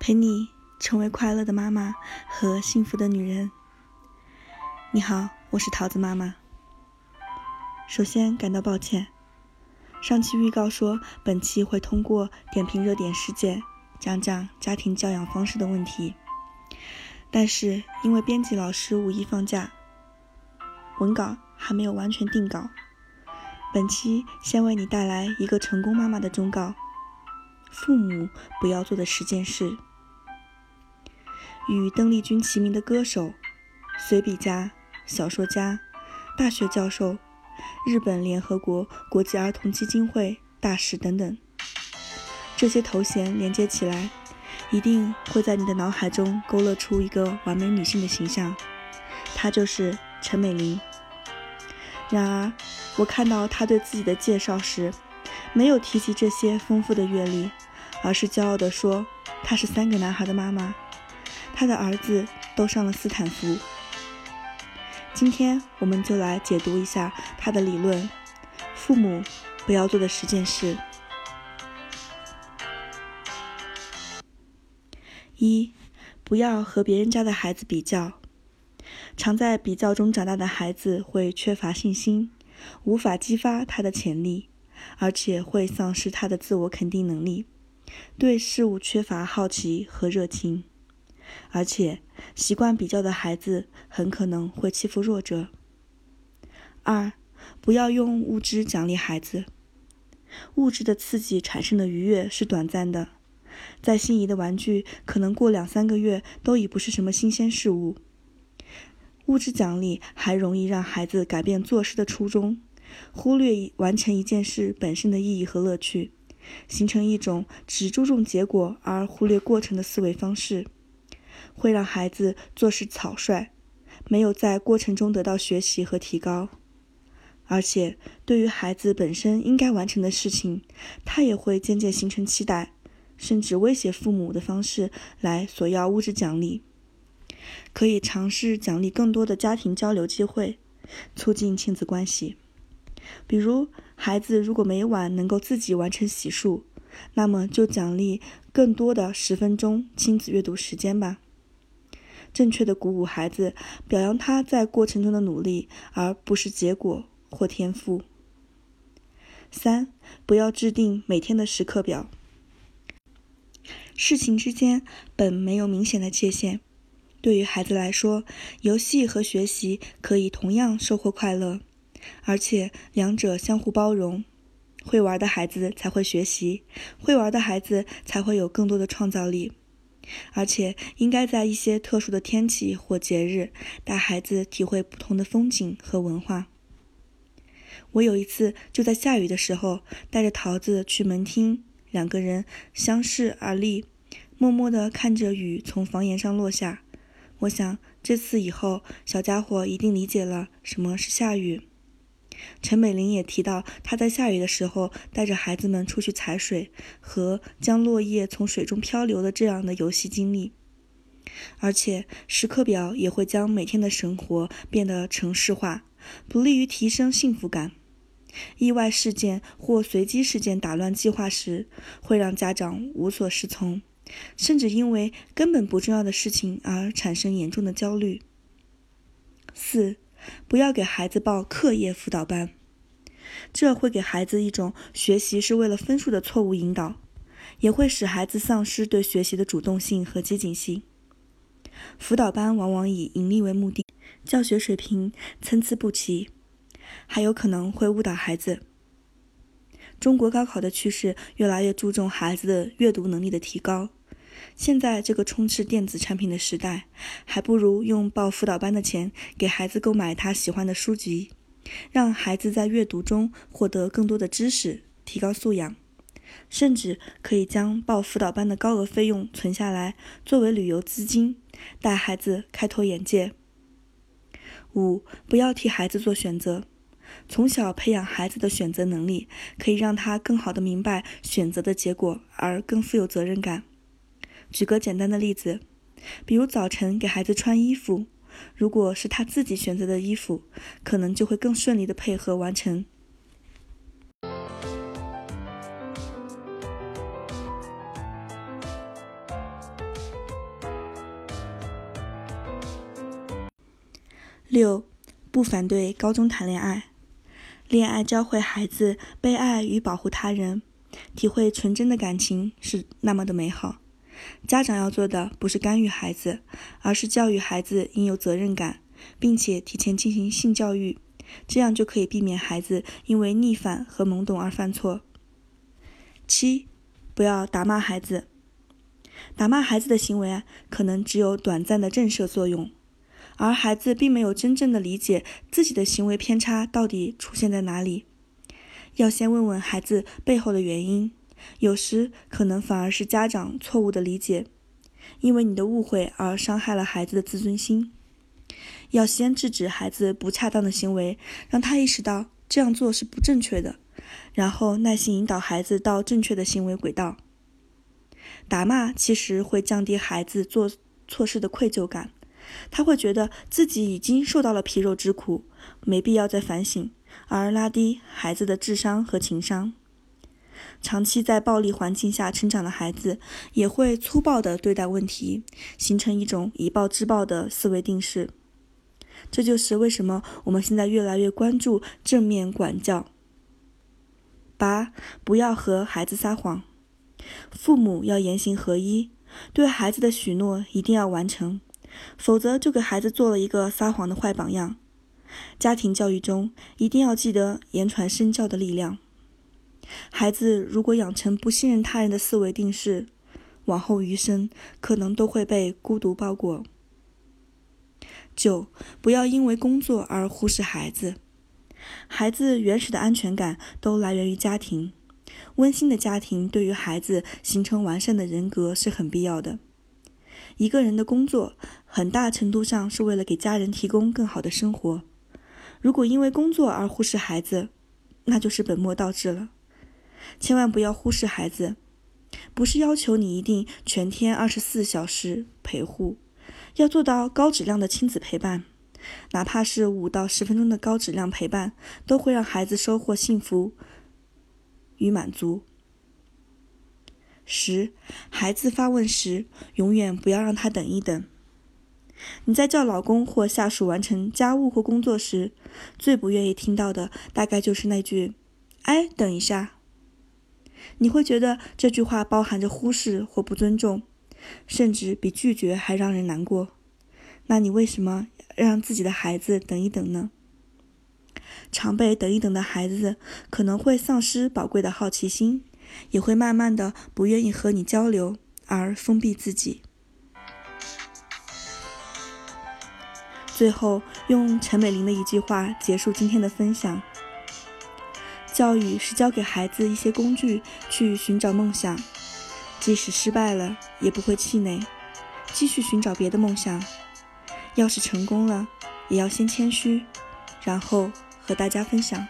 陪你成为快乐的妈妈和幸福的女人。你好，我是桃子妈妈。首先感到抱歉，上期预告说本期会通过点评热点事件，讲讲家庭教养方式的问题，但是因为编辑老师五一放假，文稿还没有完全定稿。本期先为你带来一个成功妈妈的忠告：父母不要做的十件事。与邓丽君齐名的歌手、随笔家、小说家、大学教授、日本联合国国际儿童基金会大使等等，这些头衔连接起来，一定会在你的脑海中勾勒出一个完美女性的形象，她就是陈美玲。然而，我看到她对自己的介绍时，没有提及这些丰富的阅历，而是骄傲地说她是三个男孩的妈妈。他的儿子都上了斯坦福。今天我们就来解读一下他的理论：父母不要做的十件事。一，不要和别人家的孩子比较。常在比较中长大的孩子会缺乏信心，无法激发他的潜力，而且会丧失他的自我肯定能力，对事物缺乏好奇和热情。而且，习惯比较的孩子很可能会欺负弱者。二，不要用物质奖励孩子。物质的刺激产生的愉悦是短暂的，再心仪的玩具可能过两三个月都已不是什么新鲜事物。物质奖励还容易让孩子改变做事的初衷，忽略完成一件事本身的意义和乐趣，形成一种只注重结果而忽略过程的思维方式。会让孩子做事草率，没有在过程中得到学习和提高，而且对于孩子本身应该完成的事情，他也会渐渐形成期待，甚至威胁父母的方式来索要物质奖励。可以尝试奖励更多的家庭交流机会，促进亲子关系。比如，孩子如果每晚能够自己完成洗漱，那么就奖励更多的十分钟亲子阅读时间吧。正确的鼓舞孩子，表扬他在过程中的努力，而不是结果或天赋。三，不要制定每天的时刻表。事情之间本没有明显的界限，对于孩子来说，游戏和学习可以同样收获快乐，而且两者相互包容。会玩的孩子才会学习，会玩的孩子才会有更多的创造力。而且应该在一些特殊的天气或节日，带孩子体会不同的风景和文化。我有一次就在下雨的时候，带着桃子去门厅，两个人相视而立，默默地看着雨从房檐上落下。我想这次以后，小家伙一定理解了什么是下雨。陈美玲也提到，她在下雨的时候带着孩子们出去踩水和将落叶从水中漂流的这样的游戏经历，而且时刻表也会将每天的生活变得程式化，不利于提升幸福感。意外事件或随机事件打乱计划时，会让家长无所适从，甚至因为根本不重要的事情而产生严重的焦虑。四。不要给孩子报课业辅导班，这会给孩子一种学习是为了分数的错误引导，也会使孩子丧失对学习的主动性和积极性。辅导班往往以盈利为目的，教学水平参差不齐，还有可能会误导孩子。中国高考的趋势越来越注重孩子的阅读能力的提高。现在这个充斥电子产品的时代，还不如用报辅导班的钱给孩子购买他喜欢的书籍，让孩子在阅读中获得更多的知识，提高素养。甚至可以将报辅导班的高额费用存下来，作为旅游资金，带孩子开拓眼界。五，不要替孩子做选择，从小培养孩子的选择能力，可以让他更好的明白选择的结果，而更富有责任感。举个简单的例子比如早晨给孩子穿衣服如果是他自己选择的衣服可能就会更顺利的配合完成。六不反对高中谈恋爱。恋爱教会孩子被爱与保护他人体会纯真的感情是那么的美好。家长要做的不是干预孩子，而是教育孩子应有责任感，并且提前进行性教育，这样就可以避免孩子因为逆反和懵懂而犯错。七，不要打骂孩子。打骂孩子的行为可能只有短暂的震慑作用。而孩子并没有真正的理解自己的行为偏差到底出现在哪里，要先问问孩子背后的原因，有时可能反而是家长错误的理解，因为你的误会而伤害了孩子的自尊心。要先制止孩子不恰当的行为，让他意识到这样做是不正确的，然后耐心引导孩子到正确的行为轨道。打骂其实会降低孩子做错事的愧疚感。他会觉得自己已经受到了皮肉之苦，没必要再反省，而拉低孩子的智商和情商。长期在暴力环境下成长的孩子，也会粗暴地对待问题，形成一种以暴制暴的思维定式。这就是为什么我们现在越来越关注正面管教。八，不要和孩子撒谎，父母要言行合一，对孩子的许诺一定要完成。否则，就给孩子做了一个撒谎的坏榜样。家庭教育中一定要记得言传身教的力量。孩子如果养成不信任他人的思维定式，往后余生可能都会被孤独包裹。九，不要因为工作而忽视孩子。孩子原始的安全感都来源于家庭，温馨的家庭对于孩子形成完善的人格是很必要的。一个人的工作，很大程度上是为了给家人提供更好的生活。如果因为工作而忽视孩子，那就是本末倒置了。千万不要忽视孩子，不是要求你一定全天二十四小时陪护，要做到高质量的亲子陪伴，哪怕是五到十分钟的高质量陪伴，都会让孩子收获幸福与满足。十，孩子发问时，永远不要让他等一等。你在叫老公或下属完成家务或工作时，最不愿意听到的，大概就是那句“哎，等一下”。你会觉得这句话包含着忽视或不尊重，甚至比拒绝还让人难过。那你为什么让自己的孩子等一等呢？常被等一等的孩子，可能会丧失宝贵的好奇心。也会慢慢的不愿意和你交流，而封闭自己。最后，用陈美玲的一句话结束今天的分享：教育是教给孩子一些工具去寻找梦想，即使失败了也不会气馁，继续寻找别的梦想。要是成功了，也要先谦虚，然后和大家分享。